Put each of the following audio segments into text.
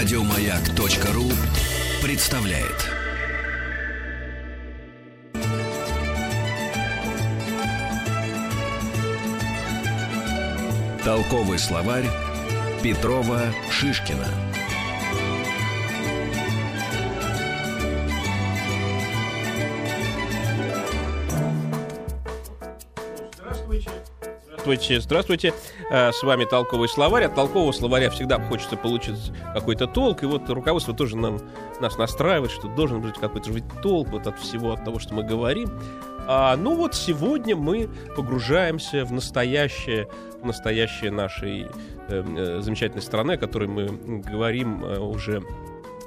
Радиомаяк.ру представляет. Толковый словарь Петрова Шишкина. Здравствуйте, здравствуйте. Э, С вами толковый словарь. От толкового словаря всегда хочется получить какой-то толк. И вот руководство тоже нам, нас настраивает, что должен быть какой-то толк вот от всего, от того, что мы говорим. А, ну вот сегодня мы погружаемся в настоящее, в настоящее нашей э, э, замечательной страны, о которой мы говорим э, уже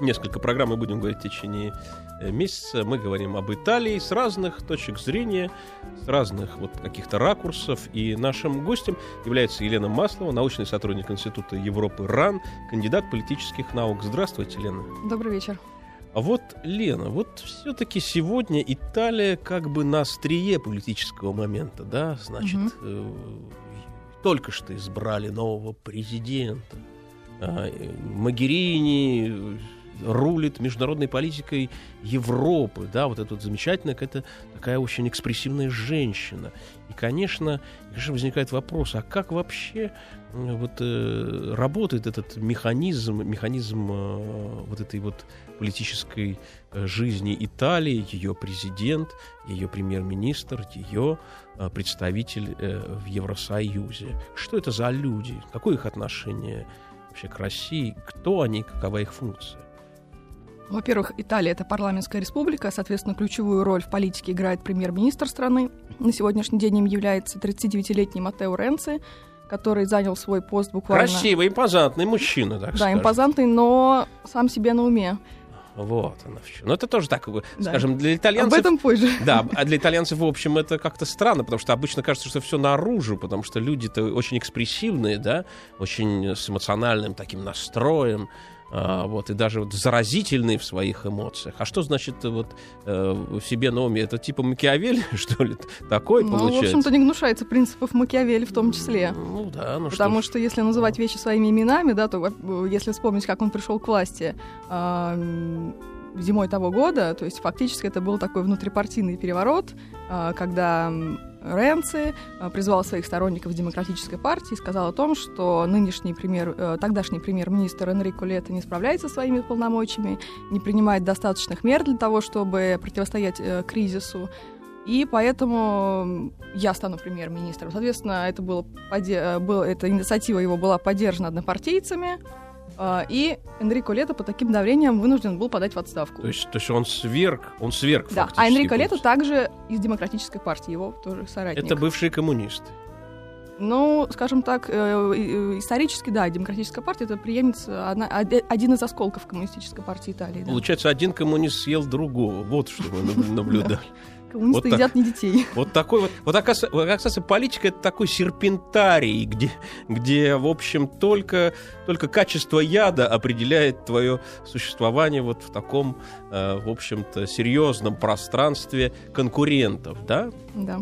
несколько программ, мы будем говорить в течение э, месяца. Мы говорим об Италии с разных точек зрения, с разных вот каких-то ракурсов. И нашим гостем является Елена Маслова, научный сотрудник Института Европы РАН, кандидат политических наук. Здравствуйте, Лена. Добрый вечер. А вот, Лена, вот все-таки сегодня Италия как бы на острие политического момента, да? Значит, Мгм. э, только что избрали нового президента. А, э, Магерини рулит международной политикой Европы, да, вот эта вот замечательная какая-то такая очень экспрессивная женщина. И, конечно, конечно, возникает вопрос, а как вообще вот э, работает этот механизм, механизм э, вот этой вот политической э, жизни Италии, ее президент, ее премьер-министр, ее э, представитель э, в Евросоюзе. Что это за люди? Какое их отношение вообще к России? Кто они? Какова их функция? Во-первых, Италия — это парламентская республика, соответственно, ключевую роль в политике играет премьер-министр страны. На сегодняшний день им является 39-летний Матео Ренци, который занял свой пост буквально... Красивый, импозантный мужчина, так Да, скажем. импозантный, но сам себе на уме. Вот она в. Ну, это тоже так, Да. скажем, для итальянцев... Об этом позже. Да, а для итальянцев, в общем, это как-то странно, потому что обычно кажется, что все наружу, потому что люди-то очень экспрессивные, да, очень с эмоциональным таким настроем, вот, и даже вот заразительные в своих эмоциях. А что значит э, вот э, в себе на уме? Это типа Макиавелли, что ли, такой Ну, в получается? общем-то, не гнушается принципов Макиавелли в том числе. Ну да, ну Потому что, что если называть вещи своими именами, да, то если вспомнить, как он пришел к власти а, м, зимой того года, то есть фактически это был такой внутрипартийный переворот, а, когда Ренци а, призвал своих сторонников демократической партии и сказал о том, что нынешний премьер, э, тогдашний премьер-министр Энрико Лето не справляется со своими полномочиями, не принимает достаточных мер для того, чтобы противостоять э, кризису. И поэтому я стану премьер-министром. Соответственно, это было, поде- э, был- эта инициатива его была поддержана однопартийцами. А, И Энрико Лето под таким давлением вынужден был подать в отставку. то есть, то есть он сверг, он сверг да, а Энрико Лето также из демократической партии, его тоже соратник. Это бывшие коммунисты. Ну, скажем так, э, э, исторически, да, демократическая партия это преемница, оде- один из осколков коммунистической партии Италии. Да. Получается, один коммунист съел другого. Вот что мы наб- наблюдали. Коммунисты вот так. едят не детей. Вот такой вот. Вот оказывается, политика это такой серпентарий, где, где в общем, только, только качество яда определяет твое существование вот в таком, э, в общем-то, серьезном пространстве конкурентов, да? Да.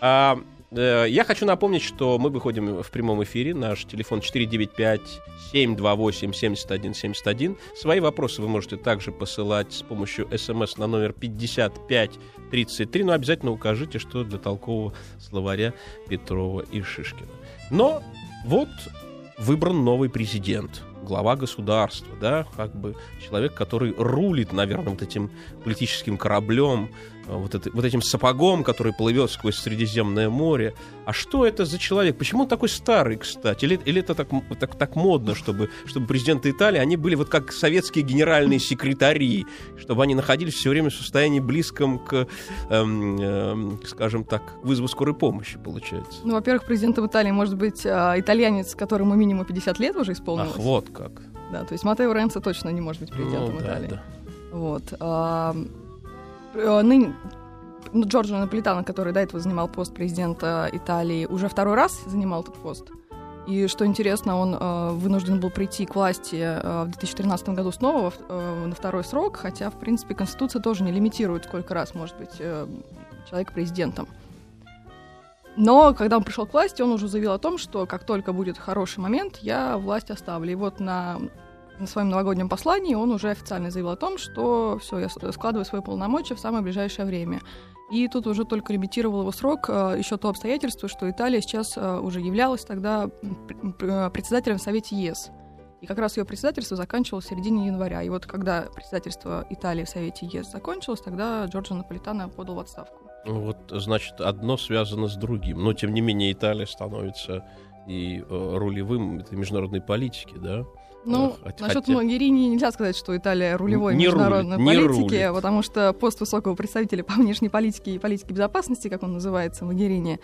А, я хочу напомнить, что мы выходим в прямом эфире. Наш телефон 495-728-7171. Свои вопросы вы можете также посылать с помощью смс на номер 5533. Но обязательно укажите, что для толкового словаря Петрова и Шишкина. Но вот выбран новый президент, глава государства, да, как бы человек, который рулит, наверное, вот этим политическим кораблем, э, вот, это- вот этим сапогом, который плывет сквозь Средиземное море. А что это за человек? Почему он такой старый, кстати? Или, или это так, так, так модно, чтобы, чтобы президенты Италии, они были вот как советские генеральные секретари, чтобы они находились все время в состоянии близком к, эм, эм, скажем так, вызову скорой помощи, получается. Ну, во-первых, президентом Италии может быть а, итальянец, которому минимум 50 лет уже исполнилось. Ах, вот как. Да, то есть Матео Ренци точно не может быть президентом Ну, да, Италии. да. Вот. Э, ныне- ну, Джорджо Наполитано, который до этого занимал пост президента Италии, уже второй раз занимал этот пост. И что интересно, он э, вынужден был прийти к власти э, в 2013 году снова э, на второй срок, хотя, в принципе, Конституция тоже не лимитирует, сколько раз может быть э, человек президентом. Но когда он пришел к власти, он уже заявил о том, что как только будет хороший момент, я власть оставлю. И вот на на своем новогоднем послании он уже официально заявил о том, что все, я складываю свои полномочия в самое ближайшее время. И тут уже только лимитировал его срок э, еще то обстоятельство, что Италия сейчас э, уже являлась тогда э, председателем в Совете ЕС. И как раз ее председательство заканчивалось в середине января. И вот когда председательство Италии в Совете ЕС закончилось, тогда Джорджо Наполитано подал в отставку. Ну вот, значит, одно связано с другим. Но, тем не менее, Италия становится и рулевым этой международной политики, да? Ну, Хотя... насчет Могерини нельзя сказать, что Италия рулевой не международной рулит, политики, не потому что пост высокого представителя по внешней политике и политике безопасности, как он называется, Могерини,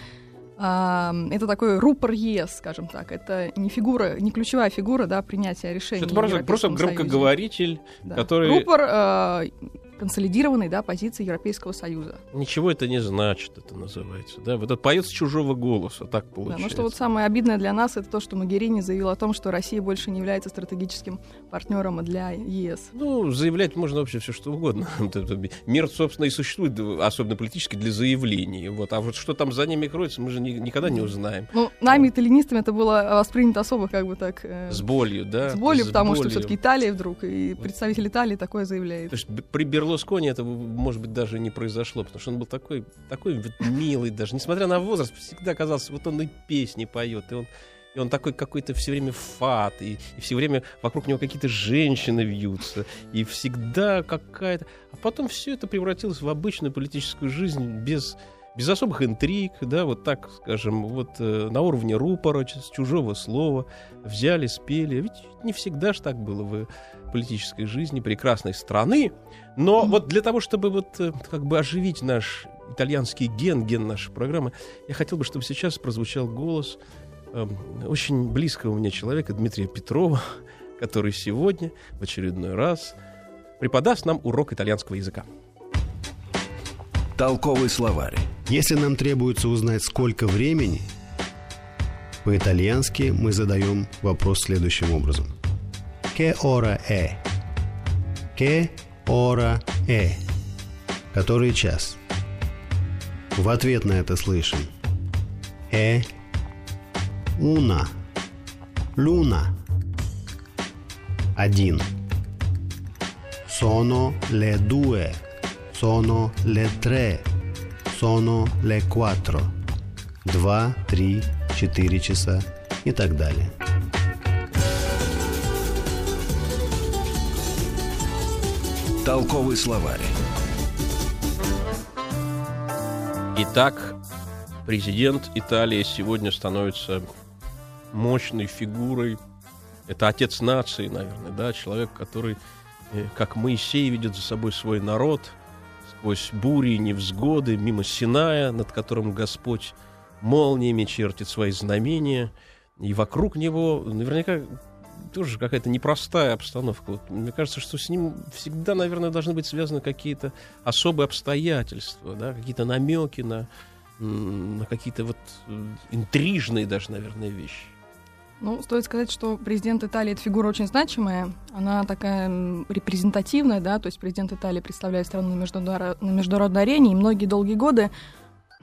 это такой рупор ЕС, скажем так. Это не фигура, не ключевая фигура да, принятия решений. Это просто, просто громкоговоритель, да. который... Рупор э, консолидированной да, позиции Европейского Союза. Ничего это не значит, это называется. Да? Вот это поет с чужого голоса, так получается. Да, ну что вот самое обидное для нас, это то, что Магерини заявил о том, что Россия больше не является стратегическим партнером для ЕС. Ну, заявлять можно вообще все что угодно. Мир, собственно, и существует, особенно политически, для заявлений. Вот. А вот что там за ними кроется, мы же ни, никогда не узнаем. Ну, нами, итальянистами, это было воспринято особо как бы так... Э, с болью, да? С болью, с потому болью. что все-таки Италия вдруг, и представитель Италии такое заявляет. То есть при Берлускони это, может быть, даже не произошло, потому что он был такой, такой милый даже. Несмотря на возраст, всегда казался, вот он и песни поет, и он и он такой какой-то все время фат, и, и все время вокруг него какие-то женщины вьются, и всегда какая-то... А потом все это превратилось в обычную политическую жизнь без, без особых интриг, да, вот так, скажем, вот э, на уровне рупора, с чужого слова, взяли, спели. Ведь не всегда же так было в политической жизни прекрасной страны. Но mm-hmm. вот для того, чтобы вот э, как бы оживить наш итальянский ген, ген нашей программы, я хотел бы, чтобы сейчас прозвучал голос э, очень близкого мне человека Дмитрия Петрова, который сегодня в очередной раз преподаст нам урок итальянского языка. Толковый словарь. Если нам требуется узнать, сколько времени, по-итальянски мы задаем вопрос следующим образом. «Che ora è?» «Che ora è?» Который час? В ответ на это слышим «Э уна» «Луна» Один «Sono le due» «Sono le tre» «Sono le quattro» Два, три, четыре часа и так далее. Толковый словарь. Итак, президент Италии сегодня становится мощной фигурой. Это отец нации, наверное, да, человек, который, э, как Моисей, ведет за собой свой народ сквозь бури и невзгоды, мимо Синая, над которым Господь молниями чертит свои знамения, и вокруг него наверняка тоже какая-то непростая обстановка. Вот, мне кажется, что с ним всегда, наверное, должны быть связаны какие-то особые обстоятельства, да, какие-то намеки на, на какие-то вот э, интрижные даже, наверное, вещи. Ну, стоит сказать, что президент Италии это фигура очень значимая. Она такая репрезентативная, да, то есть президент Италии представляет страну на международной, на международной арене, и многие долгие годы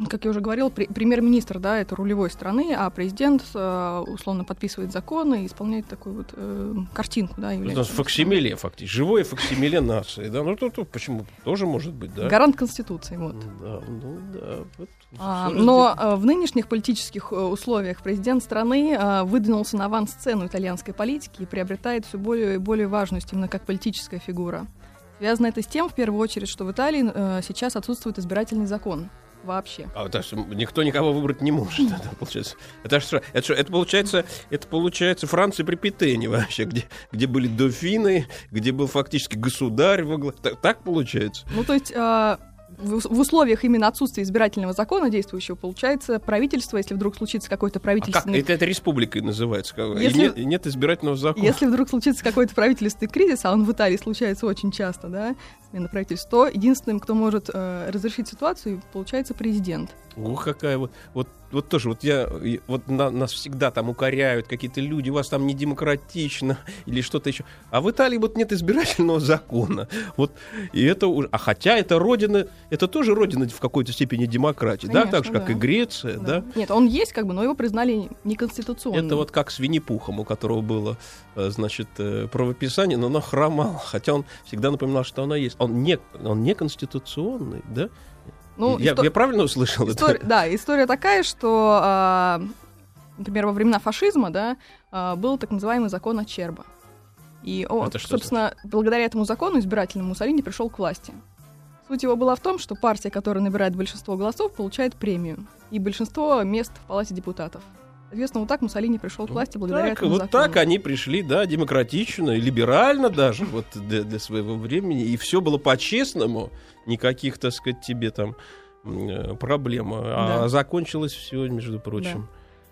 как я уже говорил, премьер-министр, да, это рулевой страны, а президент э, условно подписывает законы и исполняет такую вот э, картинку, да, является. Это факсимиле, фактически, живое факсимиле нации, да, ну то, то почему тоже может быть, да. Гарант конституции, вот. Да, ну да. Вот, а, но э, в нынешних политических э, условиях президент страны э, выдвинулся на авансцену итальянской политики и приобретает все более и более важность именно как политическая фигура. Связано это с тем, в первую очередь, что в Италии э, сейчас отсутствует избирательный закон вообще. А, то есть никто никого выбрать не может, это получается. Это что? Это, что? это получается, это получается Франция при Петене вообще, где, где были дофины, где был фактически государь во главе. Так, так получается? Ну, то есть... А в условиях именно отсутствия избирательного закона действующего, получается, правительство, если вдруг случится какой-то правительственный... А как? Это, это республикой называется. Если... И нет, нет избирательного закона. Если вдруг случится какой-то правительственный кризис, а он в Италии случается очень часто, да, на правительство, то единственным, кто может э, разрешить ситуацию, получается президент. Ух, какая вот, вот, вот тоже, вот я, вот на- нас всегда там укоряют какие-то люди, у вас там не демократично или что-то еще. А в Италии вот нет избирательного закона. Вот, и это а хотя это родина, это тоже родина в какой-то степени демократии, да, так же, Конечно, как да. и Греция, да. Нет, он есть, как бы, но его признали неконституционным. Это вот как с Винни-Пухом, у которого было, э, значит, э, правописание, но оно хромало, хотя он всегда напоминал, что оно есть. Он не, он не конституционный, да? Ну, я, исто- я правильно услышал история- это? Да, история такая, что, а, например, во времена фашизма, да, а, был так называемый закон Ачерба. И, он, Это собственно, благодаря этому закону избирательному Муссолини пришел к власти. Суть его была в том, что партия, которая набирает большинство голосов, получает премию. И большинство мест в Палате депутатов. Соответственно, вот так Муссолини пришел к власти благодаря Так, этому вот закону. так они пришли, да, демократично, и либерально даже, вот для, для своего времени, и все было по-честному, никаких, так сказать, тебе там э, проблем. А Да. закончилось все, между прочим.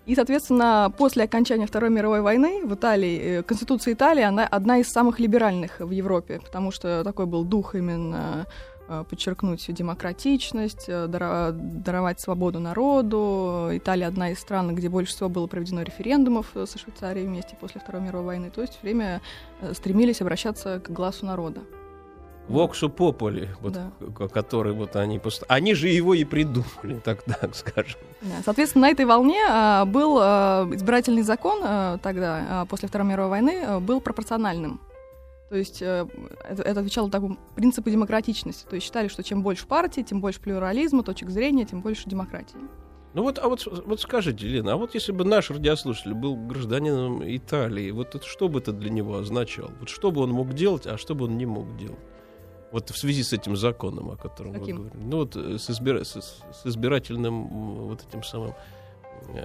И, соответственно, после окончания Второй мировой войны в Италии, э, Конституция Италии, она одна из самых либеральных в Европе, потому что такой был дух именно подчеркнуть демократичность, э, даровать свободу народу. Италия одна из стран, где больше всего было проведено референдумов э, со Швейцарией вместе после Второй мировой войны. То есть все время э, стремились обращаться к глазу народа. Воксу Пополи, вот, Да. который вот они... пост- Они же его и придумали, так, так скажем. Да, Соответственно, на этой волне а, был а, избирательный закон а, тогда, а, после Второй мировой войны, а, был пропорциональным. То есть э, это, это отвечало такому принципу демократичности. То есть считали, что чем больше партий, тем больше плюрализма, точек зрения, тем больше демократии. Ну вот, а вот, вот скажите, Лена, а вот если бы наш радиослушатель был гражданином Италии, вот это что бы это для него означало? Вот что бы он мог делать, а что бы он не мог делать? Вот в связи с этим законом, о котором Каким? вы говорите. Ну вот э, с, избира- с- с- избирательным вот этим самым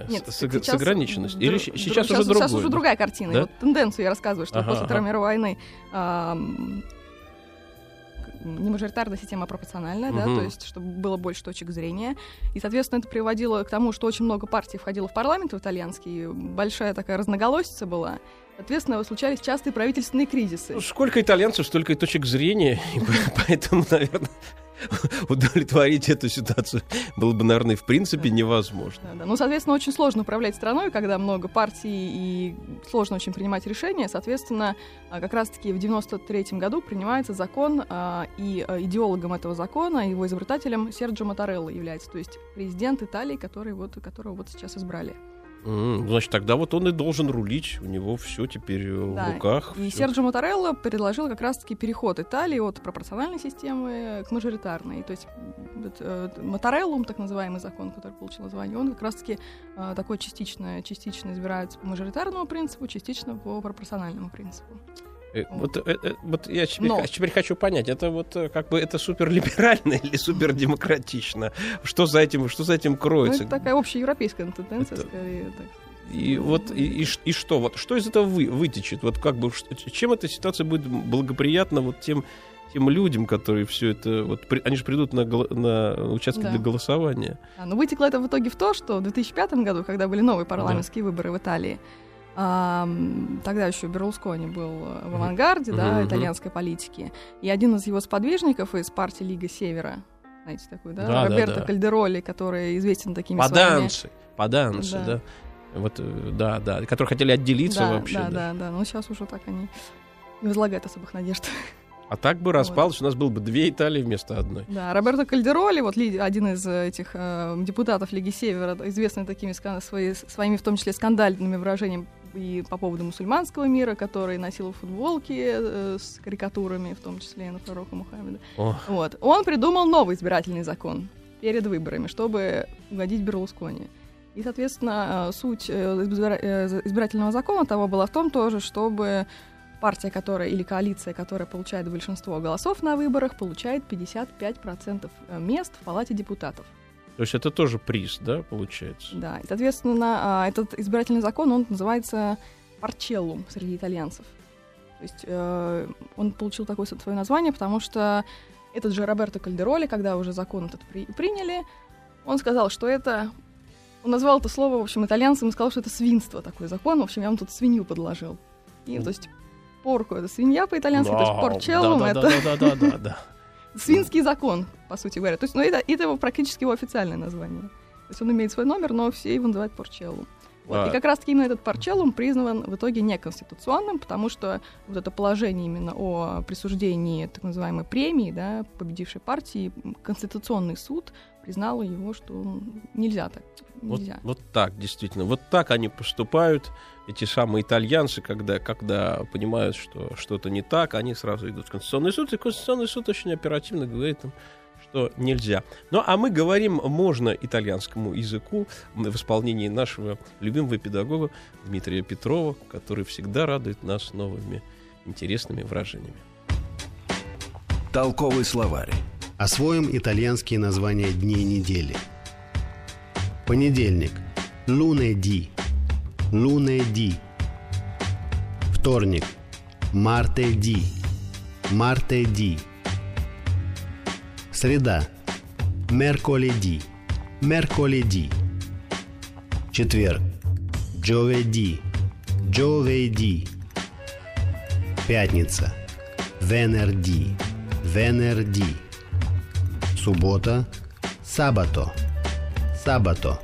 Нет, с, сейчас- с ограниченностью. Или сейчас, сейчас, уже другое. Сейчас уже другая картина. И Да? Вот тенденцию я рассказываю, что Ага, после Второй ага. мировой войны к- не мажоритарная система, а пропорциональная, да, Мгм. то есть чтобы было больше точек зрения. И, соответственно, это приводило к тому, что очень много партий входило в парламент в итальянский, большая такая разноголосица была. Соответственно, случались частые правительственные кризисы. Ну, сколько итальянцев, столько и точек зрения, поэтому, наверное, удовлетворить эту ситуацию было бы, наверное, в принципе невозможно. Да, да. Ну, соответственно, очень сложно управлять страной, когда много партий и сложно очень принимать решения. Соответственно, а, как раз-таки в 93 году принимается закон, а, и а, идеологом этого закона, его изобретателем Серджио Матарелло является, то есть президент Италии, который вот, которого вот сейчас избрали. М, Значит, тогда вот он и должен рулить, у него все теперь э, в Да, руках. И всё. Серджио Матарелло предложил как раз-таки переход Италии от пропорциональной системы к мажоритарной. То есть э, Матареллум, так называемый закон, который получил название, он как раз-таки э, такой частично, частично избирается по мажоритарному принципу, частично по пропорциональному принципу. Э, Вот, э, э, вот я теперь, Но- теперь хочу понять, это вот как бы это суперлиберально или супердемократично? Что за этим, что за этим Ну, кроется? это такая общеевропейская тенденция, Это- скорее. так. И вот и, и и что вот что из этого вы, вытечет? Вот как бы чем эта ситуация будет благоприятна вот тем тем людям, которые все это вот при- они же придут на, на участки Да. для голосования. А, но вытекло это в итоге в то, что в 2005 году, когда были новые парламентские выборы в Италии, ам, тогда еще Берлускони был э, в авангарде да, Мгм, мгм. итальянской политики, и один из его сподвижников из партии Лига Севера, знаете такой, да, Да, да, Роберто да. Кальдероли, который известен такими своими... Поданцы, поданцы, да. Да. Вот, э, да, да, которые хотели отделиться Да, вообще. да, да. да, да, но сейчас уже так они не возлагают особых надежд. А так бы распалось, у нас было бы две Италии вместо одной. Да, Роберто Кальдероли, вот один из э, этих э, депутатов Лиги Севера, известный такими свои- своими, в том числе, скандальными выражениями и по поводу мусульманского мира, который носил футболки э, с карикатурами, в том числе и на пророка Мухаммеда. О, Вот. Он придумал новый избирательный закон перед выборами, чтобы угодить Берлускони. И, соответственно, э, суть э, избира- избирательного закона того была в том тоже, чтобы партия, которая или коалиция, которая получает большинство голосов на выборах, получает 55% мест в Палате депутатов. То есть это тоже приз, да, получается? Да, и, соответственно, а, этот избирательный закон, он называется парчеллум среди итальянцев. То есть э, он получил такое свое название, потому что этот же Роберто Кальдероли, когда уже закон этот при- приняли, он сказал, что это... Он назвал это слово, в общем, итальянцам и сказал, что это свинство такой закон. В общем, я вам тут свинью подложил. И, то есть, порку — это свинья по-итальянски, то есть Да, порчеллум — да, это... да, да, да, да, да. Свинский закон, по сути говоря. То есть, ну, это, это его практически его официальное название. То есть он имеет свой номер, но все его называют Порчеллум. Вот. А. И как раз-таки именно этот Порчеллум признан в итоге неконституционным, потому что вот это положение именно о присуждении так называемой премии, да, победившей партии, Конституционный суд признал его, что нельзя так. Вот, Нельзя. вот так, действительно. Вот так они поступают, эти самые итальянцы, когда, когда понимают, что что-то не так, они сразу идут в Конституционный суд, и Конституционный суд очень оперативно говорит им, что нельзя. Ну, а мы говорим можно итальянскому языку в исполнении нашего любимого педагога Дмитрия Петрова, который всегда радует нас новыми интересными выражениями. Толковый словарь. Освоим итальянские названия дней недели. Понедельник. Лунеди. Лунеди. Вторник. Мартеди. Мартеди. Среда. Мерколеди. Мерколеди. Четверг. Джоведи. Джоведи. Пятница. Венерди. Венерди. Суббота. Сабато. Сабато.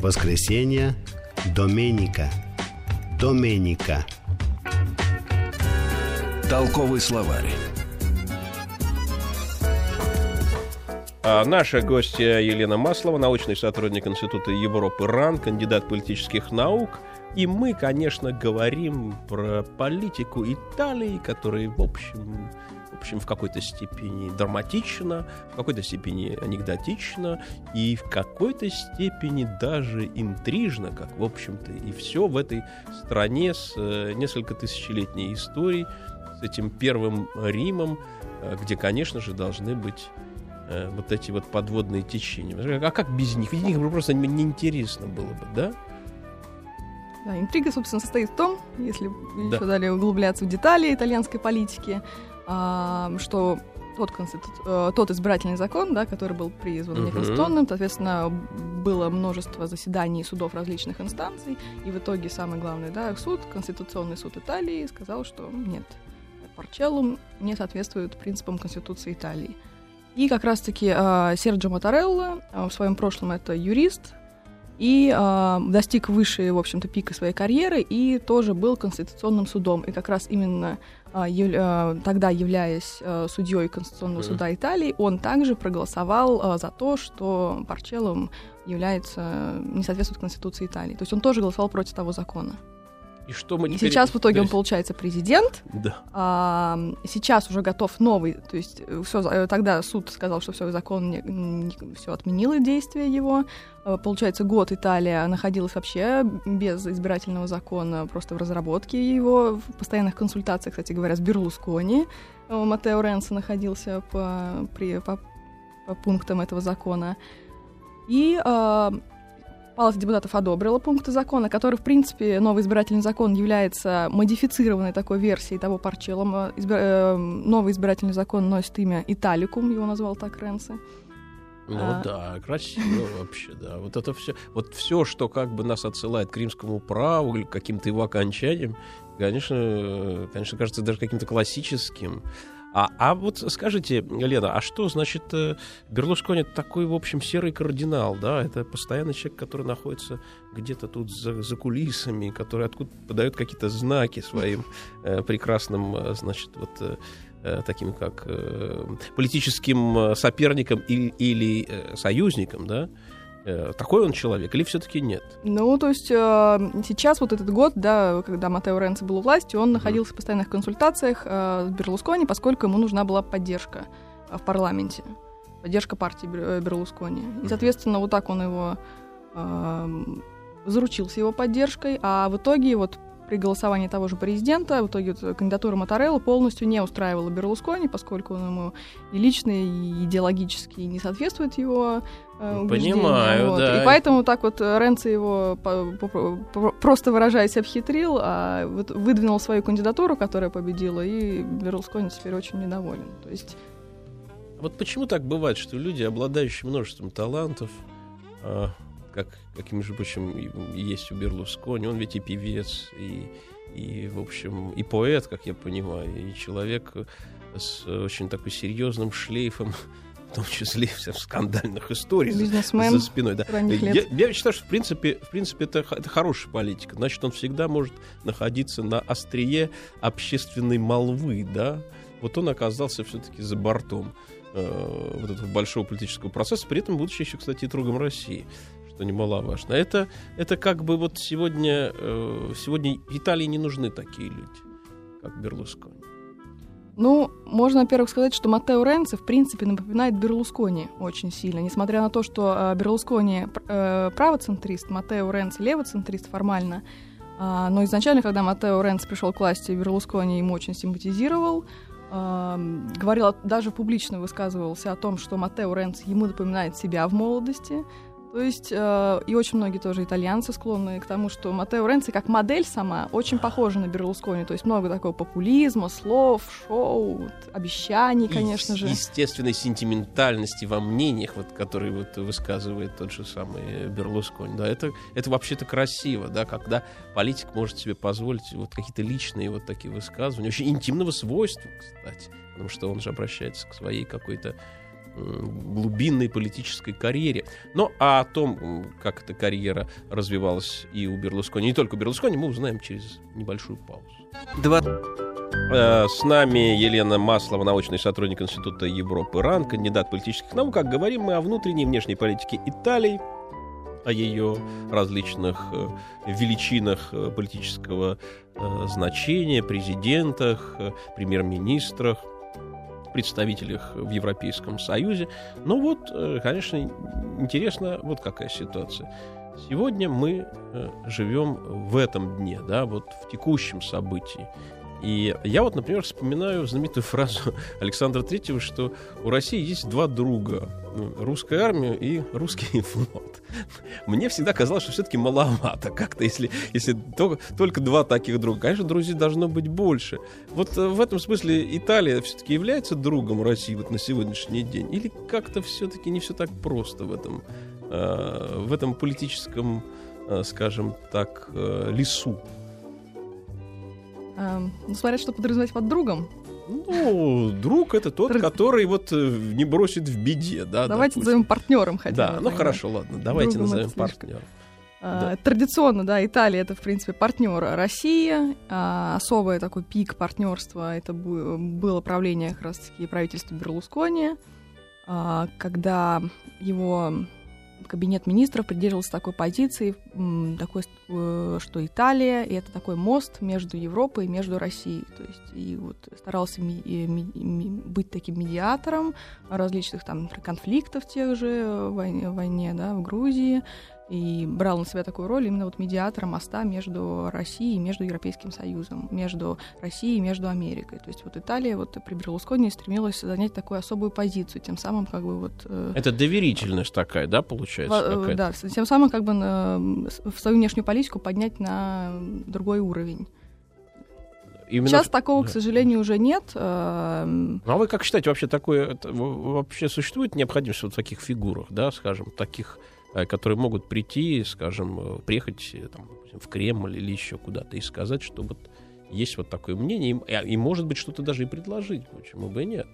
Воскресенье. Доменика. Доменика. Толковый словарь. А наша гостья Елена Маслова, научный сотрудник Института Европы РАН, кандидат политических наук. И мы, конечно, говорим про политику Италии, которая, в общем, общем, в какой-то степени драматична, в какой-то степени анекдотична и в какой-то степени даже интрижна, как, в общем-то, и все в этой стране с э, несколько тысячелетней историей, с этим первым Римом, э, где, конечно же, должны быть э, вот эти вот подводные течения. А как без них? Без них просто не- неинтересно было бы, да? Да, интрига, собственно, состоит в том, если Да. еще далее углубляться в детали итальянской политики, что тот, конститу- э, тот избирательный закон, да, который был призван неконституционным, соответственно, было множество заседаний судов различных инстанций, и в итоге самый главный да, суд, Конституционный суд Италии, сказал, что нет, Парчеллум не соответствует принципам Конституции Италии. И как раз-таки э, Серджо Моторелло, э, в своем прошлом это юрист, и э, достиг высшей, в общем-то, пика своей карьеры и тоже был конституционным судом. И как раз именно тогда, являясь э, судьей Конституционного Мгм. суда Италии, он также проголосовал э, за то, что Парчеллум является, не соответствует Конституции Италии. То есть он тоже голосовал против того закона. И что мы И теперь- сейчас в итоге то он, есть- получается, президент, Да. а, сейчас уже готов новый, то есть все, тогда суд сказал, что все, закон все отменил действие его. А, Получается, год Италия находилась вообще без избирательного закона, просто в разработке его, в постоянных консультациях, кстати говоря, с Берлускони. Матео Ренцо находился по, при, по, по пунктам этого закона. И а, Палата депутатов одобрила пункты закона, который, в принципе, новый избирательный закон является модифицированной такой версией того Парчеллума. Избира- э, новый избирательный закон носит имя Италикум, его назвал так Ренци. Ну А. да, красиво вообще, да. Вот это все, вот все, что как бы нас отсылает к римскому праву или к каким-то его окончаниям, конечно, э, конечно, кажется даже каким-то классическим. А, а вот скажите, Лена, а что значит э, Берлускони такой, в общем, серый кардинал, да? Это постоянный человек, который находится где-то тут за, за кулисами, который откуда подает какие-то знаки своим э, прекрасным, э, значит, вот э, э, таким как э, политическим соперником или, или союзником, да? Э, такой он человек или все-таки нет? Ну, то есть э, сейчас вот этот год, да, когда Матео Ренци был у власти, он находился в постоянных консультациях э, с Берлускони, поскольку ему нужна была поддержка в парламенте, поддержка партии Бер- Берлускони. И, соответственно, вот так он его заручился его поддержкой, а в итоге вот при голосовании того же президента, в итоге вот кандидатура Моторелло полностью не устраивала Берлускони, поскольку он ему и лично, и идеологически не соответствует его Понимаю, вот. да. И поэтому так вот э, Ренци его, просто выражаясь, обхитрил, а вот выдвинул свою кандидатуру, которая победила, и Берлускони теперь очень недоволен. То есть Вот почему так бывает, что люди, обладающие множеством талантов, а, как, каким же, причем, и- есть у Берлускони, он ведь и певец, и, и, в общем, и поэт, как я понимаю, и человек с очень такой серьезным шлейфом в том числе всех скандальных историй за, Бизнесмен за спиной. Да. Я, я считаю, что в принципе, в принципе это, это хорошая политика. Значит, он всегда может находиться на острие общественной молвы, да. Вот он оказался все-таки за бортом э, вот этого большого политического процесса, при этом будучи еще, кстати, и другом России, что немаловажно. Это, это как бы вот сегодня, э, сегодня Италии не нужны такие люди, как Берлускони. Ну, можно, во-первых, сказать, что Маттео Ренци, в принципе, напоминает Берлускони очень сильно. Несмотря на то, что э, Берлускони э, правоцентрист, Маттео Ренци левоцентрист формально. А, но изначально, когда Маттео Ренци пришел к власти, Берлускони ему очень симпатизировал. Ам, говорил, даже публично высказывался о том, что Маттео Ренци ему напоминает себя в молодости. То есть, э, и очень многие тоже итальянцы склонны к тому, что Матео Ренци как модель сама очень похожа на Берлускони. То есть много такого популизма, слов, шоу, обещаний, конечно и, же. Естественной сентиментальности во мнениях, вот, которые вот высказывает тот же самый Берлускони. Да, это, это вообще-то красиво, да, когда политик может себе позволить вот какие-то личные вот такие высказывания, очень интимного свойства, кстати, потому что он же обращается к своей какой-то глубинной политической карьере. Но а о том, как эта карьера развивалась и у Берлускони, не только у Берлускони, мы узнаем через небольшую паузу. Два... Э, С нами Елена Маслова, научный сотрудник Института Европы РАН, кандидат политических наук. Как говорим мы о внутренней и внешней политике Италии, о ее различных э, величинах э, политического э, значения, президентах, э, премьер-министрах, представителях в Европейском Союзе. Ну вот, э, конечно, интересно, вот какая ситуация. Сегодня мы э, живем в этом дне, да, вот в текущем событии. И я вот, например, вспоминаю знаменитую фразу Александра Третьего, что у России есть два друга. ну, Русская армия и русский флот. Мне всегда казалось, что все-таки маловато как-то, если, если только, только два таких друга. Конечно, друзей должно быть больше. Вот э, в этом смысле Италия все-таки является другом России вот на сегодняшний день? Или как-то все-таки не все так просто в этом, э, в этом политическом, э, скажем так, лесу? Эм, ну, смотря что подразумевать под другом. Ну, друг это тот, Друг- который вот э, не бросит в беде, да. Давайте допустим. назовем партнером хотя Да, бы. ну тогда. хорошо, ладно, давайте Другом назовем партнером. А, Традиционно, да, Италия это, в принципе, партнер России. А, особый такой пик партнерства это было правление как раз-таки правительства Берлускони, а, когда его кабинет министров придерживался такой позиции, такой, э, что Италия и это такой мост между Европой и между Россией. То есть и вот старался ми- и ми- ми- быть таким медиатором различных там конфликтов тех же э, войне, войне да, в Грузии и брал на себя такую роль именно вот медиатора моста между Россией и между Европейским Союзом, между Россией и между Америкой. То есть вот Италия вот при Берлускони стремилась занять такую особую позицию, тем самым как бы вот... э, Это доверительность такая, да, получается? во- э, да, тем самым как бы на- в свою внешнюю политику поднять на другой уровень. Именно Сейчас в- такого, да. к сожалению, уже нет. Ну, а вы как считаете, вообще такое, в- вообще существует необходимость вот в таких фигурах, да, скажем, таких, э, которые могут прийти, скажем, э, приехать э, там, в Кремль или еще куда-то и сказать, что вот есть вот такое мнение, и, и, может быть, что-то даже и предложить, почему бы и нет.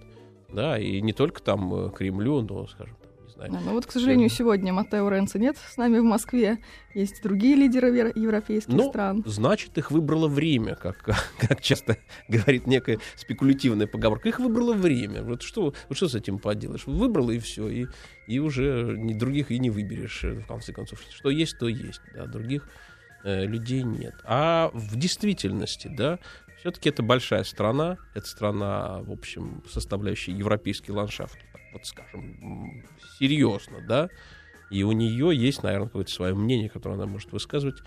Да, и не только там э, Кремлю, но, скажем, знаю, Да, ну вот, к сожалению, сегодня Матео Ренца нет с нами в Москве. Есть другие лидеры европейских Ну, стран. Значит, их выбрало время, как, как часто говорит некая спекулятивная поговорка. Их выбрало время. Вот что, вот что с этим поделаешь? Выбрало и все, и, и уже ни других и не выберешь, э, в конце концов. Что есть, то есть. Да, других э, людей нет. А в действительности, да, все-таки это большая страна, это страна, в общем, составляющая европейский ландшафт, вот скажем, серьезно, да, и у нее есть, наверное, какое-то свое мнение, которое она может высказывать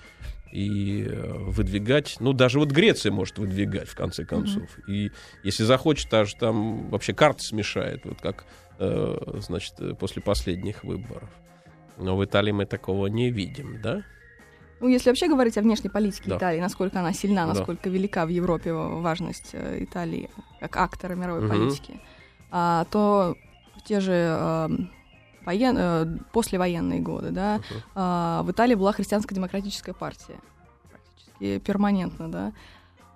и э, выдвигать. Ну, даже вот Греция может выдвигать, в конце концов. И если захочет, даже там вообще карты смешает, вот как, э, значит, э, после последних выборов. Но в Италии мы такого не видим, да? Ну, если вообще говорить о внешней политике Да. Италии, насколько она сильна, Да. насколько велика в Европе важность э, Италии как актора мировой Мгм. политики, а, то те же эм, воен... э, послевоенные годы, да, Мгм. а, в Италии была христианско-демократическая партия практически перманентно, да.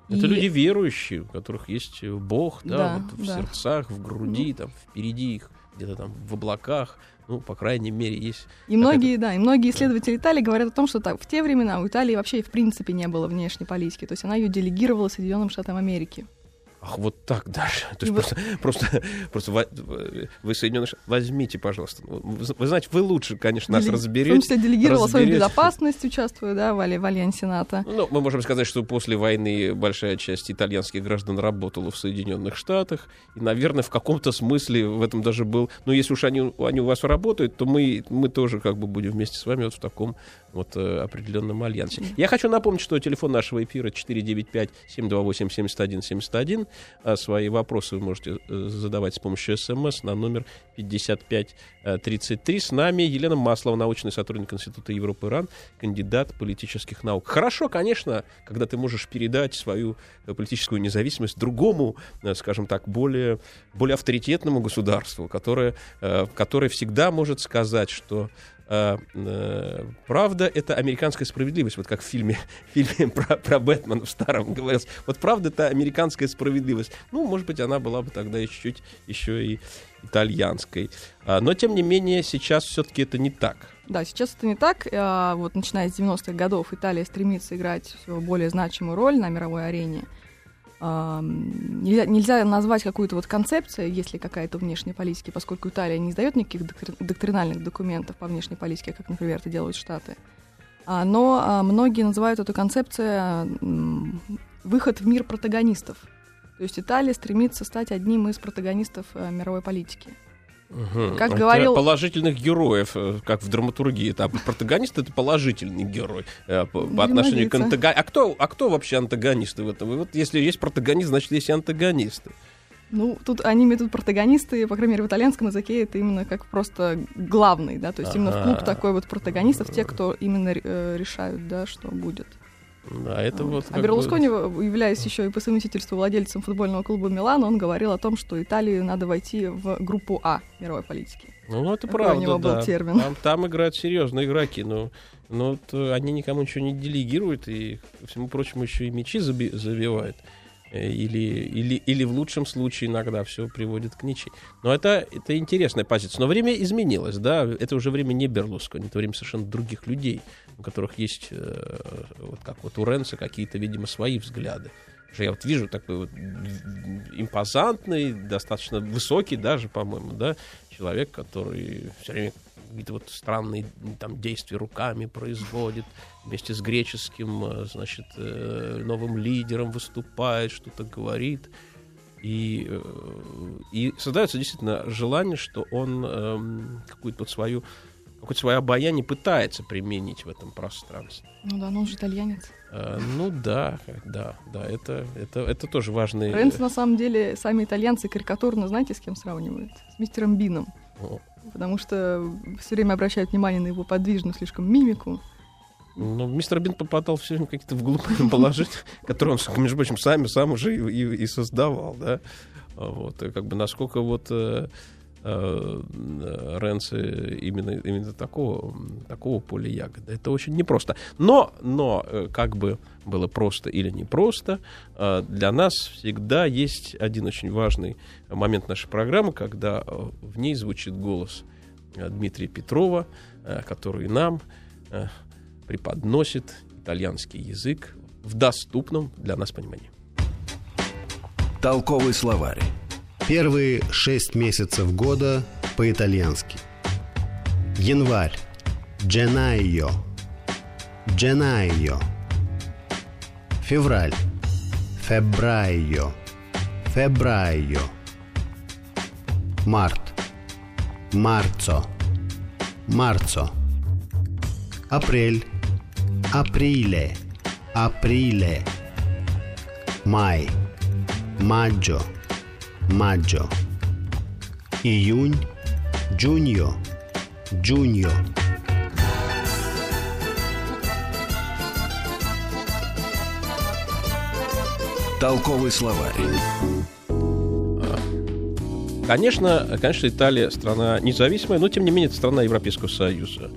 Это И- люди верующие, у которых есть Бог, да, Да, вот в да. сердцах, в груди, там, впереди их, где-то там в облаках. Ну, по крайней мере, есть. И многие, да, и многие исследователи Италии говорят о том, что так, в те времена у Италии вообще в принципе не было внешней политики. То есть она ее делегировала Соединенным Штатам Америки. Ах, вот так даже. То есть просто, просто, просто вы Соединенные Штаты, возьмите, пожалуйста. Вы, вы знаете, вы лучше, конечно, нас Деле- В том разберете. числе делегировала свою разберете. безопасность, участвуя, да, в, в Альянсе НАТО. Ну, мы можем сказать, что после войны большая часть итальянских граждан работала в Соединенных Штатах. И, наверное, в каком-то смысле в этом даже был... Ну, если уж они, они у вас работают, то мы, мы тоже как бы будем вместе с вами вот в таком вот э, определенном альянсе. Я хочу напомнить, что телефон нашего эфира 495-728-7171. А свои вопросы вы можете э, задавать с помощью СМС на номер 5533. С нами Елена Маслова, научный сотрудник Института Европы РАН, кандидат политических наук. Хорошо, конечно, когда ты можешь передать свою э, политическую независимость другому, э, скажем так, более, более авторитетному государству, которое, которое всегда может сказать, что э, э, правда это американская справедливость, вот как в фильме, фильме про, про Бэтмена в старом говорилось. Вот правда это американская справедливость. Ну, может быть, она была бы тогда чуть-чуть еще и итальянской. А, но, тем не менее, сейчас все-таки это не так. Да, сейчас это не так. А, Вот начиная с 90-х годов Италия стремится играть все более значимую роль на мировой арене. Нельзя, нельзя назвать какую-то вот концепцию, если какая-то внешняя политика, поскольку Италия не издает никаких доктри- доктринальных документов по внешней политике, как, например, это делают Штаты. А, Но а, многие называют эту концепцию выход в мир протагонистов. То есть Италия стремится стать одним из протагонистов э, мировой политики. Мгм. Как говорил- положительных героев, э, как в драматургии. Там протагонист это положительный герой э, по, по отношению к антагонисту. А кто, а кто вообще антагонисты в этом? И вот если есть протагонист, значит есть и антагонисты. Ну, тут они имеют протагонисты, по крайней мере, в итальянском языке это именно как просто главный, да, то есть именно в клуб такой вот протагонистов, те, кто именно э, решают, да, что будет. А это вот. а Берлускони, являясь еще и по совместительству владельцем футбольного клуба Милан, он говорил о том, что Италии надо войти в группу А мировой политики. бы- Ну, это Такой у правда, него был да. термин. Там, там играют серьезные игроки, но, но вот, э, они никому ничего не делегируют и, ко всему прочему, еще и мячи заби- забивают. Э, Или, или, или в лучшем случае иногда все приводит к ничьи. Но это, это интересная позиция. Но время изменилось, да. Это уже время не Берлускони, это время совершенно других людей, у которых есть, э, вот как вот у Ренца, какие-то, видимо, свои взгляды. Что Я вот вижу такой вот импозантный, достаточно высокий даже, по-моему, да, человек, который все время какие-то вот странные там действия руками производит, вместе с греческим, э, значит, э, новым лидером выступает, что-то говорит. И, э, и создается действительно желание, что он эм, какую-то вот свою какое-то свое обаяние пытается применить в этом пространстве. Ну да, но он же итальянец. Э, ну да, да, да, это, это, это тоже важный... Ренц, на самом деле, сами итальянцы карикатурно, знаете, с кем сравнивают? С мистером Бином. О, Потому что все время обращают внимание на его подвижную слишком мимику. Ну, мистер Бин попадал все время какие-то в глупые положения, которые он, между прочим, сам, сам уже и, и- и создавал, да. А Вот, и как бы насколько вот э, Ренци именно, именно такого, такого поля ягоды. Это очень непросто. Но, но э, как бы было просто или непросто, э, для нас всегда есть один очень важный момент нашей программы, когда э, в ней звучит голос э, Дмитрия Петрова, э, который нам э, преподносит итальянский язык в доступном для нас понимании. Толковый словарь. Первые шесть месяцев года по-итальянски. Январь. Gennaio. Gennaio. Февраль. Febbraio. Febbraio. Март. Marzo. Marzo. Апрель. Aprile. Aprile. Май. Maggio. Maggio. Июнь. Giugno. Giugno. Толковый словарь. Конечно, конечно, Италия страна независимая, но тем не менее это страна Европейского Союза.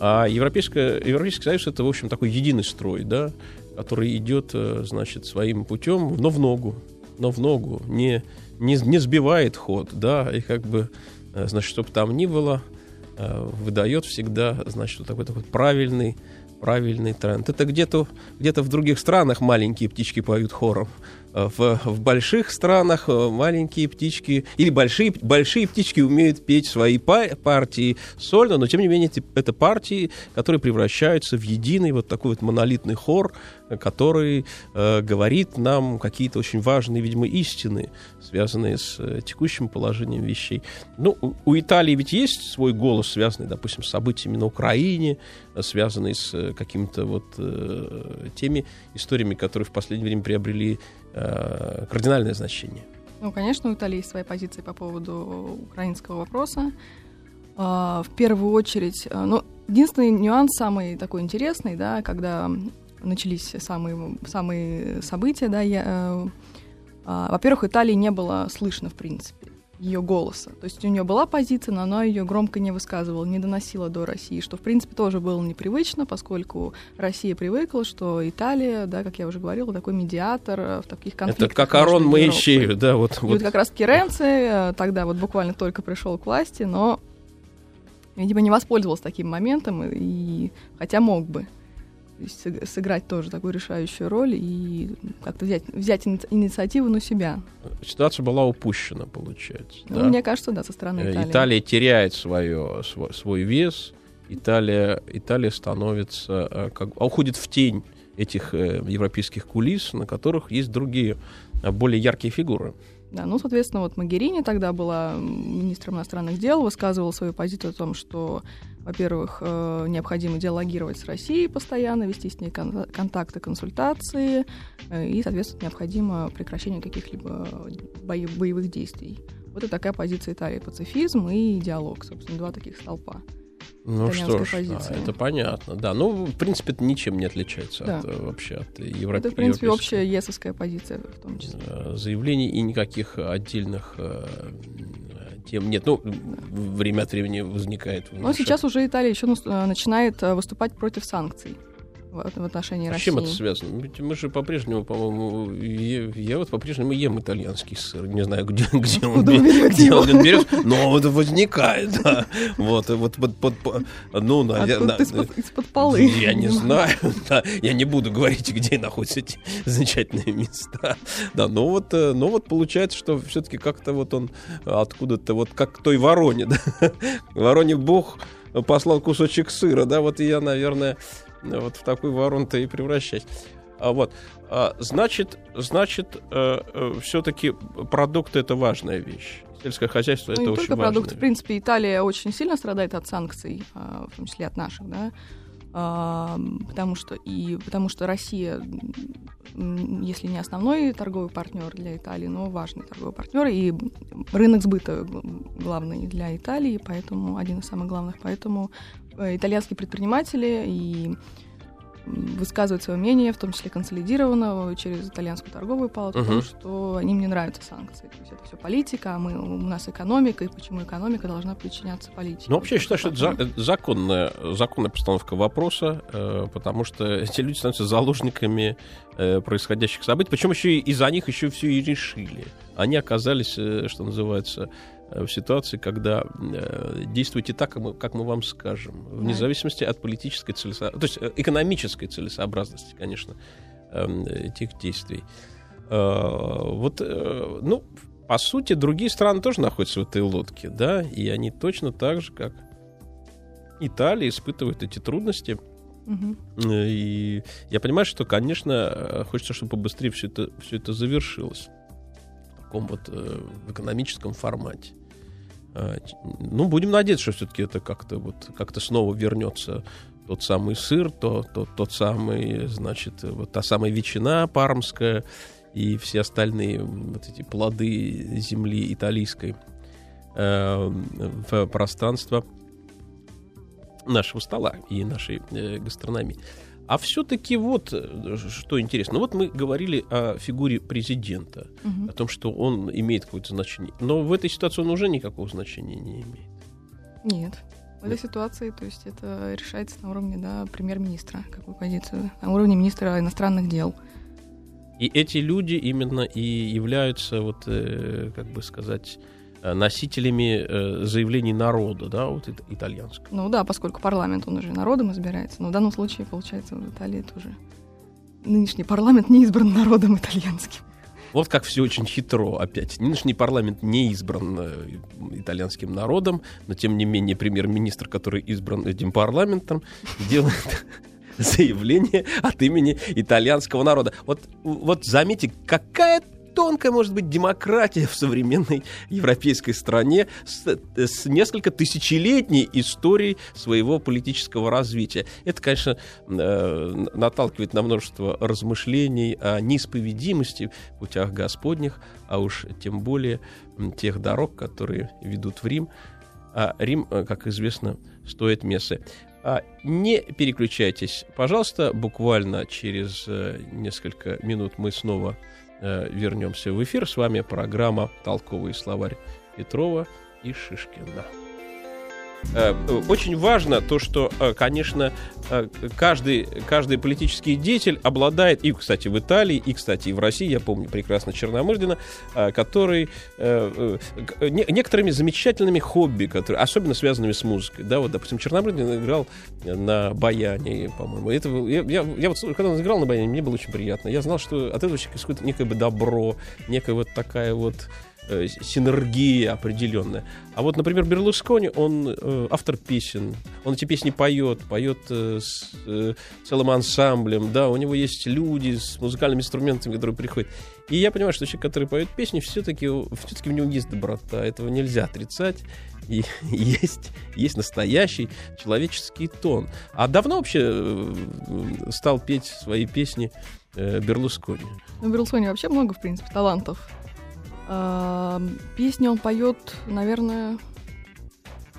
А Европейская, Европейский Союз это, в общем, такой единый строй, да. который идет, э, значит, своим путем, но в ногу, но в ногу, не, не, не сбивает ход, да, и как бы, э, значит, чтобы там ни было, э, выдает всегда, значит, вот такой, такой правильный, правильный тренд. Это где-то где в других странах маленькие птички поют хором, в, в больших странах э, маленькие птички или большие, большие птички умеют петь свои партии сольно, но тем не менее это партии, которые превращаются в единый вот такой вот монолитный хор, который э, говорит нам какие-то очень важные, видимо, истины, связанные с э, текущим положением вещей. Ну, у, у Италии ведь есть свой голос, связанный, допустим, с событиями на Украине, связанный с э, какими-то вот э, теми историями, которые в последнее время приобрели э, кардинальное значение. Ну, конечно, у Италии есть своя позиция по поводу украинского вопроса. Uh, в первую очередь, uh, ну, единственный нюанс самый такой интересный, да, когда начались самые, самые события, да, я, uh, во-первых, Италии не было слышно, в принципе ее голоса. То есть у нее была позиция, но она ее громко не высказывала, не доносила до России, что, в принципе, тоже было непривычно, поскольку Россия привыкла, что Италия, да, как я уже говорила, такой медиатор э, в таких конфликтах. Это как Арон Моисеев, да, вот. И вот. вот как раз Керенци э, тогда вот буквально только пришел к власти, но, видимо, не воспользовался таким моментом, и, хотя мог бы сыграть тоже такую решающую роль и как-то взять, взять инициативу на себя. Ситуация была упущена, получается. Ну, да? Мне кажется, да, со стороны э, Италии. Италия теряет свое, свой, свой вес, Италия, Италия становится, э, как, а уходит в тень этих э, европейских кулис, на которых есть другие, более яркие фигуры. Да, ну, соответственно, вот Магерини тогда была министром иностранных дел, высказывала свою позицию о том, что, во-первых, э, необходимо диалогировать с Россией постоянно, вести с ней кон- контакты, консультации, э, и, соответственно, необходимо прекращение каких-либо боев- боевых действий. Вот это такая позиция Италии, пацифизм и диалог, собственно, два таких столпа. Ну что ж, да, это понятно. Да, ну, в принципе, это ничем не отличается да. от, э, вообще от Европы. Это, в принципе, общая ЕСовская позиция в том числе. Заявлений и никаких отдельных э, тем нет. Ну, время от времени возникает. Но сейчас уже Италия еще э, начинает выступать против санкций в отношении а России. С чем это связано? Ведь мы же по-прежнему, по-моему, я, я вот по-прежнему ем итальянский сыр. Не знаю, где, где он, где он берет, но это возникает. Да. Вот, вот, под, под, ну, наверное, из-под, из-под полы. Я не знаю. Да, я не буду говорить, где находятся эти замечательные места. Да, но вот, э, но вот получается, что все-таки как-то вот он откуда-то, вот как той вороне, да? Вороне бог послал кусочек сыра, да, вот я, наверное, вот в такой ворон-то и превращать. А вот, а, значит, значит, э, э, все-таки продукты это важная вещь. Сельское хозяйство ну, это не очень только продукты. В принципе, Италия очень сильно страдает от санкций, а, в том числе от наших, да. А, потому что и потому что Россия, если не основной торговый партнер для Италии, но важный торговый партнер и рынок сбыта главный для Италии, поэтому один из самых главных, поэтому итальянские предприниматели и высказывают свое мнение, в том числе консолидированно через итальянскую торговую палату, uh-huh. потому что им не нравятся санкции. То есть это все политика, а мы, у нас экономика, и почему экономика должна подчиняться политике. Ну, вообще, я считаю, что это за, законная, законная постановка вопроса, э, потому что эти люди становятся заложниками э, происходящих событий, причем еще и из-за них еще все и решили. Они оказались, э, что называется, Э, в ситуации, когда э, действуйте так, как мы, как мы вам скажем, вне зависимости от политической целесообразности, то есть э, экономической целесообразности, конечно, э, этих действий. Э, вот, э, ну, по сути, другие страны тоже находятся в этой лодке, да, и они точно так же, как Италия, испытывают эти трудности. Угу. И я понимаю, что, конечно, хочется, чтобы побыстрее все это, все это завершилось в таком вот э, экономическом формате. А, ну, будем надеяться, что все-таки это как-то вот как-то снова вернется тот самый сыр, то, то, тот самый, значит, вот та самая ветчина пармская и все остальные вот эти плоды земли италийской э, в пространство нашего стола и нашей э, гастрономии. А все-таки вот э, что интересно. Ну вот мы говорили о фигуре президента, угу. о том, что он имеет какое-то значение. Но в этой ситуации он уже никакого значения не имеет. Нет. В этой ситуации, то есть это решается на уровне да, премьер-министра, какую позицию, на уровне министра иностранных дел. И эти люди именно и являются, вот, э, как бы сказать, носителями э, заявлений народа, да, вот ит- итальянского. Ну да, поскольку парламент, он уже народом избирается. Но в данном случае, получается, в Италии тоже нынешний парламент не избран народом итальянским. Вот как все очень хитро опять. Нынешний парламент не избран э, итальянским народом, но тем не менее премьер-министр, который избран этим парламентом, делает заявление от имени итальянского народа. Вот, вот заметьте, какая тонкая может быть демократия в современной европейской стране с, с несколько тысячелетней историей своего политического развития. Это, конечно, э, наталкивает на множество размышлений о неисповедимости путях Господних, а уж тем более тех дорог, которые ведут в Рим. А Рим, э, как известно, стоит мессы. А, Не переключайтесь, пожалуйста, буквально через э, несколько минут мы снова э, вернемся в эфир. С вами программа «Толковый словарь» Петрова и Шишкина. Э, Очень важно то, что, э, конечно, э, каждый, каждый политический деятель обладает, и, кстати, в Италии, и, кстати, и в России, я помню прекрасно Черномырдина, э, который э, э, некоторыми замечательными хобби, которые, особенно связанными с музыкой. Да, вот, допустим, Черномырдин играл на баяне, по-моему. Это, я, я, я вот, когда он играл на баяне, мне было очень приятно. Я знал, что от этого исходит некое бы добро, некая вот такая вот э, синергия определенная. А вот, например, Берлускони, он э, автор песен, он эти песни поет, поет э, с э, целым ансамблем, да, у него есть люди с музыкальными инструментами, которые приходят. И я понимаю, что человек, который поет песни, все-таки все-таки в нем есть доброта, этого нельзя отрицать. И есть, есть настоящий человеческий тон. А давно вообще э, стал петь свои песни э, Берлускони? Ну, Берлускони вообще много, в принципе, талантов. Песни он поет, наверное,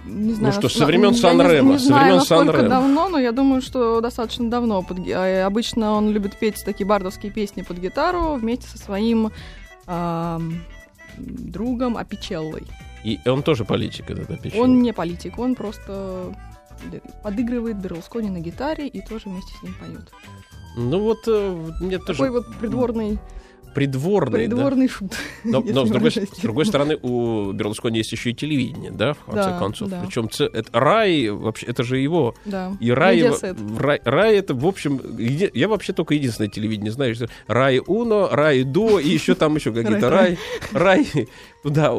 не знаю. Ну что со времен я не- Сан-Ремо, Не, со знаю, времен насколько Сан-Ремо. давно, но я думаю, что достаточно давно. Под а, Обычно он любит петь такие бардовские песни под гитару вместе со своим ам, другом Апичеллой. И он тоже политик, этот Апичелло. Он не политик, он просто подыгрывает Берлускони на гитаре и тоже вместе с ним поет. Ну вот, э, мне тоже Такой вот придворный, придворный, да. придворный шут. Но, но с, другой, с другой стороны, у Берлускони есть еще и телевидение, да, в конце Да, концов. да. Причем это, рай, вообще, это же его. Да. И рай, в- рай, рай это, в общем, еди- я вообще только единственное телевидение знаю, что рай Уно, рай До, и еще там еще какие-то рай, рай, да,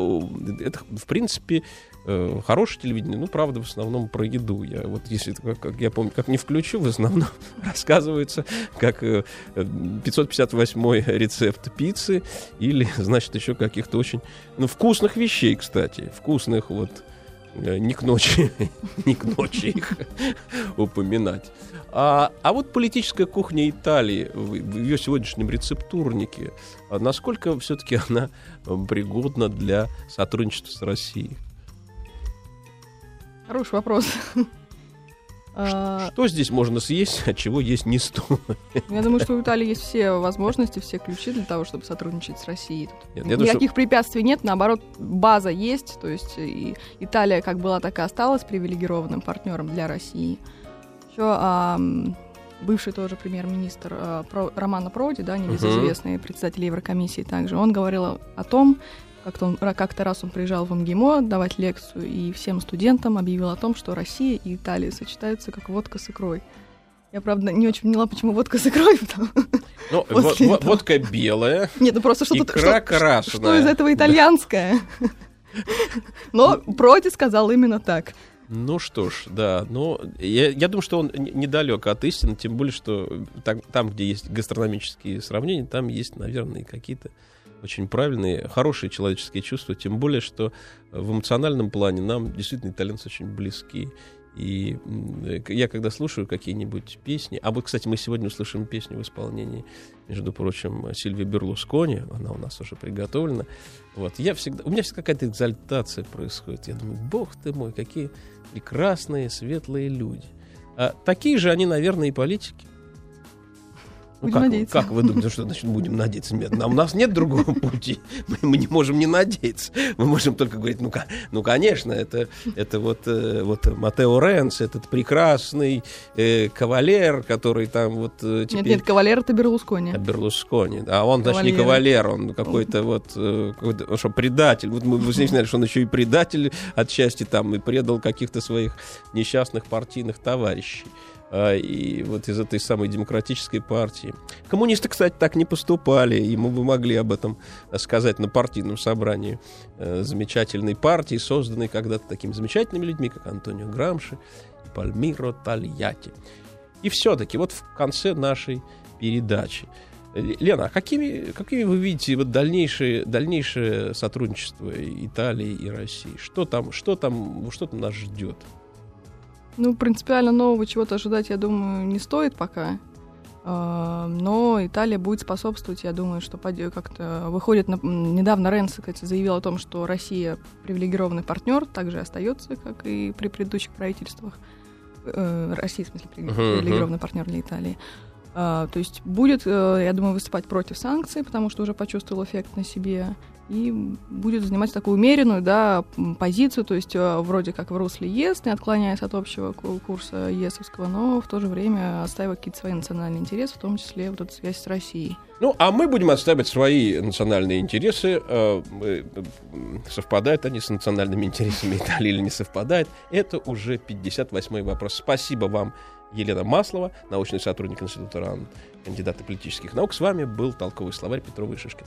это, в принципе, э, хорошее телевидение, ну, правда, в основном про еду. Я вот, если, как, как я помню, как не включу, в основном рассказывается, как э, э, 558 рецепт пиццы или, значит, еще каких-то очень, ну, вкусных вещей, кстати, вкусных вот, э, не к ночи, не к ночи их упоминать. А, а вот политическая кухня Италии в, в ее сегодняшнем рецептурнике, а насколько все-таки она э, пригодна для сотрудничества с Россией? Хороший вопрос. А, Что здесь можно съесть, а чего есть не стоит? Я думаю, что у Италии есть все возможности, все ключи для того, чтобы сотрудничать с Россией. Нет, я думаю, что- Никаких препятствий нет, наоборот, база есть. То есть и Италия как была, так и осталась привилегированным партнером для России. Еще ам, бывший тоже премьер-министр а, Про- Романо Проди, да, небезызвестный председатель Еврокомиссии также, он говорил о том, как-то, он, как-то раз он приезжал в МГИМО давать лекцию и всем студентам объявил о том, что Россия и Италия сочетаются как водка с икрой. Я, правда, не очень поняла, почему водка с икрой. Ну, во- этого. водка белая, Нет, ну просто что-то... икра что- красная. что из этого итальянское? Но Проди сказал именно так. Ну что ж, да, но я, я думаю, что он недалек от истины, тем более, что там, там, где есть гастрономические сравнения, там есть, наверное, какие-то очень правильные, хорошие человеческие чувства, тем более, что в эмоциональном плане нам действительно итальянцы очень близки. И я когда слушаю какие-нибудь песни, а вот, кстати, мы сегодня услышим песню в исполнении, между прочим, Сильвии Берлускони, она у нас уже приготовлена. Вот, я всегда, у меня всегда какая-то экзальтация происходит. Я думаю, бог ты мой, какие прекрасные, светлые люди. А такие же они, наверное, и политики. Ну, как, надеяться. как вы думаете, что значит будем надеяться? Нет, нам, у нас нет другого пути. Мы, мы не можем не надеяться. Мы можем только говорить, ну, ну конечно, это, это вот, э, вот Матео Ренц, этот прекрасный э, кавалер, который там вот э, теперь... Нет, нет, кавалер это Берлускони. А Берлускони. А он, значит, не Кавалер. он какой-то вот, э, какой-то, он что, предатель. Вот мы знали, что он еще и предатель отчасти там, и предал каких-то своих несчастных партийных товарищей. А, И вот из этой самой демократической партии. Коммунисты, кстати, так не поступали, и мы бы могли об этом сказать на партийном собрании э, замечательной партии, созданной когда-то такими замечательными людьми, как Антонио Грамши и Пальмиро Тольятти. И все-таки вот в конце нашей передачи. Лена, а какими, какими вы видите вот дальнейшее, дальнейшее сотрудничество Италии и России? Что там, что там, что там нас ждет? Ну, принципиально нового чего-то ожидать, я думаю, не стоит пока. А, Но Италия будет способствовать, я думаю, что как-то выходит... На... Недавно Ренс, кстати, заявил о том, что Россия привилегированный партнер, также остается, как и при предыдущих правительствах. Э, Россия, в смысле, привилегированный партнер для Италии. А, То есть будет, э, я думаю, выступать против санкций, потому что уже почувствовал эффект на себе, и будет занимать такую умеренную да, позицию, то есть э, вроде как в русле ЕС, не отклоняясь от общего ку- курса ЕСовского, но в то же время отстаивая какие-то свои национальные интересы, в том числе вот эту связь с Россией. Ну, а мы будем отстаивать свои национальные интересы. Э, Совпадают они с национальными интересами Италии или не совпадают? Это уже 58-й вопрос. Спасибо вам, Елена Маслова, научный сотрудник Института РАН, кандидат политических наук. С вами был толковый словарь Петрова и Шишкин.